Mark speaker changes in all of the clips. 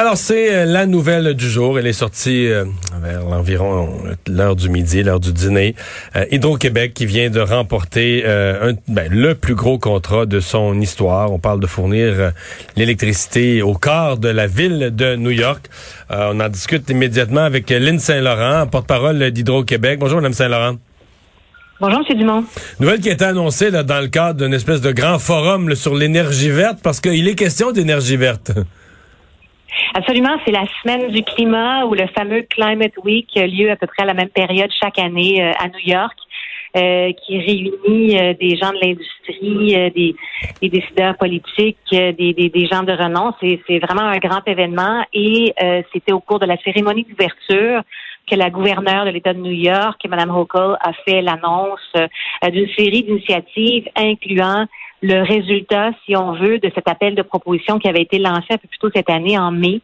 Speaker 1: Alors, c'est euh, la nouvelle du jour. Elle est sortie euh, vers l'environ euh, l'heure du midi, l'heure du dîner. Euh, Hydro-Québec qui vient de remporter euh, un, ben, le plus gros contrat de son histoire. On parle de fournir l'électricité au cœur de la ville de New York. Euh, on en discute immédiatement avec Lynn Saint-Laurent, porte-parole d'Hydro-Québec. Bonjour, Mme Saint-Laurent.
Speaker 2: Bonjour, M. Dumont.
Speaker 1: Nouvelle qui a été annoncée là, dans le cadre d'une espèce de grand forum là, sur l'énergie verte, parce qu'il est question d'énergie verte.
Speaker 2: Absolument, c'est la semaine du climat ou le fameux Climate Week qui a lieu à peu près à la même période chaque année euh, à New York. euh, qui réunit euh, des gens de l'industrie, des, des décideurs politiques, des, gens de renom. C'est vraiment un grand événement et c'était au cours de la cérémonie d'ouverture que la gouverneure de l'État de New York, Mme Hochul, a fait l'annonce d'une série d'initiatives incluant le résultat, si on veut, de cet appel de proposition qui avait été lancé un peu plus tôt cette année en mai,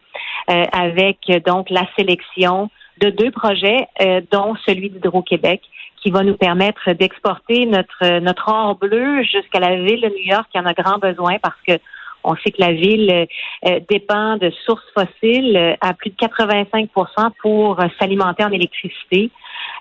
Speaker 2: euh, avec euh, donc la sélection de deux projets, euh, dont celui d'Hydro-Québec, qui va nous permettre d'exporter notre notre or bleu jusqu'à la ville de New York, qui en a grand besoin parce que on sait que la ville euh, dépend de sources fossiles euh, à plus de 85% pour euh, s'alimenter en électricité.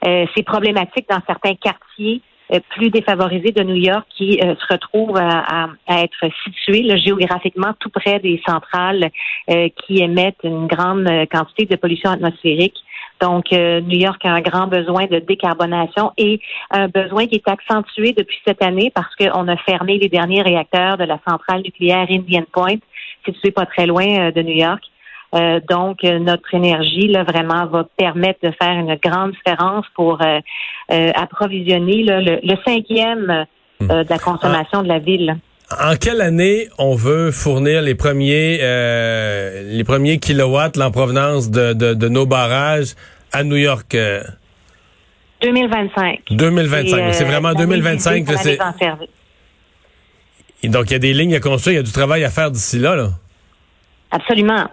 Speaker 2: Euh, c'est problématique dans certains quartiers euh, plus défavorisés de New York qui euh, se retrouvent à, être situés géographiquement tout près des centrales euh, qui émettent une grande euh, quantité de pollution atmosphérique. Donc, euh, New York a un grand besoin de décarbonation et un besoin qui est accentué depuis cette année parce qu'on a fermé les derniers réacteurs de la centrale nucléaire Indian Point, située pas très loin euh, de New York. Euh, donc, notre énergie, là, vraiment, va permettre de faire une grande différence pour euh, euh, approvisionner là, le, le cinquième euh, de la consommation de la ville.
Speaker 1: En quelle année on veut fournir les premiers les premiers kilowatts en provenance de, de, de nos barrages à New York? euh,
Speaker 2: 2025.
Speaker 1: 2025.
Speaker 2: Et, euh,
Speaker 1: c'est vraiment
Speaker 2: l'année
Speaker 1: 2025
Speaker 2: visée pour
Speaker 1: que c'est. Donc, il y a des lignes à construire, il y a du travail à faire d'ici là. là.
Speaker 2: Absolument.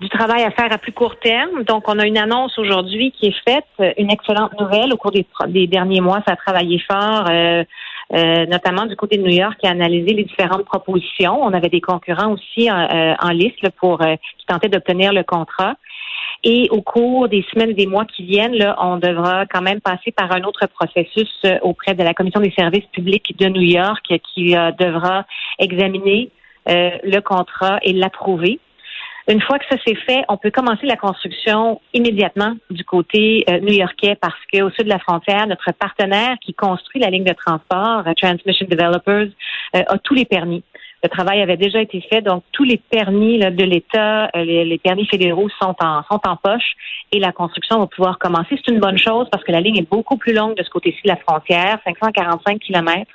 Speaker 2: Du travail à faire à plus court terme. Donc, on a une annonce aujourd'hui qui est faite, euh, une excellente nouvelle. Au cours des, des derniers mois, ça a travaillé fort, euh, euh, notamment du côté de New York, qui a analysé les différentes propositions. On avait des concurrents aussi en, euh, en liste là, pour euh, qui tentaient d'obtenir le contrat. Et au cours des semaines des mois qui viennent, là, on devra quand même passer par un autre processus euh, auprès de la Commission des services publics de New York qui euh, devra examiner euh, le contrat et l'approuver. Une fois que ça c'est fait, on peut commencer la construction immédiatement du côté euh, new-yorkais parce qu'au sud de la frontière, notre partenaire qui construit la ligne de transport, euh, Transmission Developers, euh, a tous les permis. Le travail avait déjà été fait, donc tous les permis là, de l'État, euh, les, les permis fédéraux sont en sont en poche et la construction va pouvoir commencer. C'est une bonne chose parce que la ligne est beaucoup plus longue de ce côté-ci de la frontière, 545 kilomètres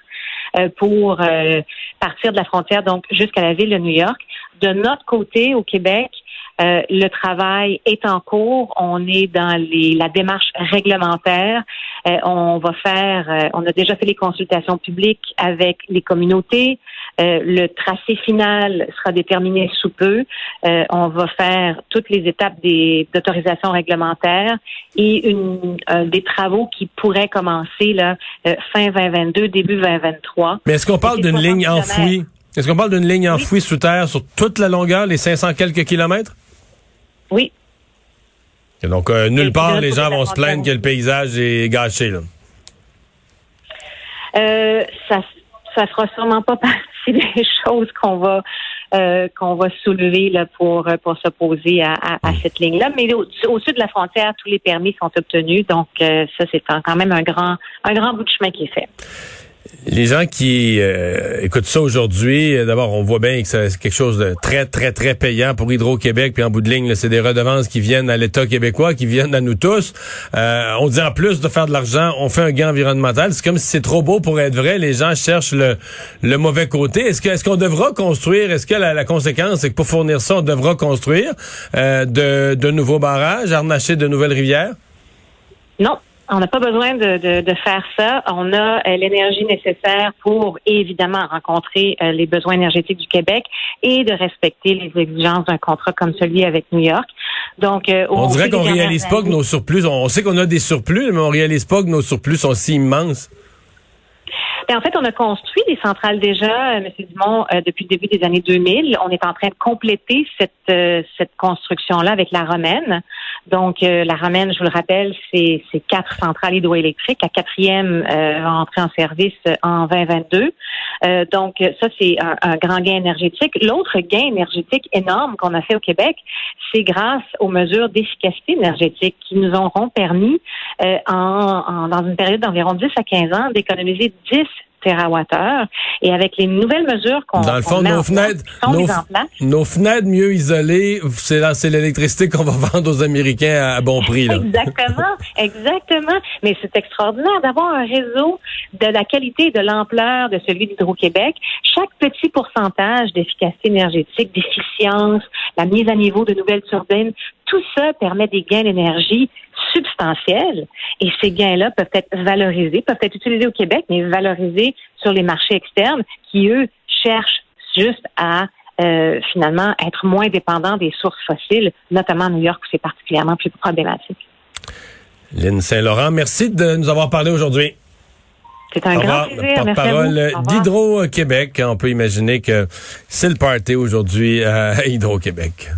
Speaker 2: pour euh, partir de la frontière donc jusqu'à la ville de New York. De notre côté, au Québec, euh, le travail est en cours. On est dans les, la démarche réglementaire. Euh, on va faire, euh, on a déjà fait les consultations publiques avec les communautés. Euh, le tracé final sera déterminé sous peu. Euh, on va faire toutes les étapes des d'autorisation réglementaire et une, euh, des travaux qui pourraient commencer là, fin 2022, début 2023.
Speaker 1: Mais est-ce qu'on parle d'une
Speaker 2: 60
Speaker 1: ligne enfouie? Est-ce qu'on parle d'une ligne enfouie sous terre sur toute la longueur, les 500 quelques kilomètres?
Speaker 2: Oui,
Speaker 1: Et donc, euh, nulle part, les gens vont se plaindre que le paysage est gâché. Là.
Speaker 2: Euh, ça ça fera sûrement pas partie des choses qu'on va euh, qu'on va soulever là, pour pour s'opposer à, à, à cette ligne-là. Mais au, au sud de la frontière, tous les permis sont obtenus, donc euh, ça c'est quand même un grand un grand bout de chemin qui est fait.
Speaker 1: Les gens qui euh, écoutent ça aujourd'hui, euh, d'abord, on voit bien que c'est quelque chose de très, très, très payant pour Hydro-Québec. Puis en bout de ligne, c'est des redevances qui viennent à l'État québécois, qui viennent à nous tous. Euh, on dit en plus de faire de l'argent, on fait un gain environnemental. C'est comme si c'est trop beau pour être vrai. Les gens cherchent le, le mauvais côté. Est-ce que est-ce qu'on devra construire? Est-ce que la, la conséquence, c'est que pour fournir ça, on devra construire euh, de, de nouveaux barrages, harnacher de nouvelles rivières?
Speaker 2: Non, On n'a pas besoin de, de, de, faire ça. On a euh, l'énergie nécessaire pour évidemment rencontrer euh, les besoins énergétiques du Québec et de respecter les exigences d'un contrat comme celui avec New York.
Speaker 1: Donc, euh, on dirait qu'on réalise pas que nos surplus, on sait qu'on a des surplus, mais on réalise pas que nos surplus sont si immenses.
Speaker 2: En fait, on a construit des centrales déjà, euh, M. Dumont, euh, depuis le début des années 2000. On est en train de compléter cette, euh, cette construction-là avec la Romaine. Donc, la Romaine, je vous le rappelle, c'est quatre centrales hydroélectriques. La quatrième va entrer en service en 2022. donc, ça, c'est un, un, grand gain énergétique. L'autre gain énergétique énorme qu'on a fait au Québec, c'est grâce aux mesures d'efficacité énergétique qui nous auront permis, en, en, dans une période d'environ 10 à 15 ans, d'économiser 10 TWh. Et avec les nouvelles mesures qu'on
Speaker 1: Dans le fond, nos, fenêtres, nos, fenêtres mieux isolées, c'est l'électricité qu'on va vendre aux Américains à, bon prix. Là.
Speaker 2: exactement, exactement. Mais c'est extraordinaire d'avoir un réseau de la qualité et de l'ampleur de celui d'Hydro-Québec. Chaque petit pourcentage d'efficacité énergétique, d'efficience, la mise à niveau de nouvelles turbines, tout ça permet des gains d'énergie substantiels et ces gains-là peuvent être valorisés, peuvent être utilisés au Québec, mais valorisés sur les marchés externes qui, eux, cherchent juste à euh, finalement être moins dépendants des sources fossiles, notamment à New York où c'est particulièrement plus problématique.
Speaker 1: Lynn Saint-Laurent, merci de nous avoir parlé aujourd'hui.
Speaker 2: C'est un grand plaisir.
Speaker 1: Porte-parole d'Hydro-Québec. On peut imaginer que c'est le party aujourd'hui à Hydro-Québec.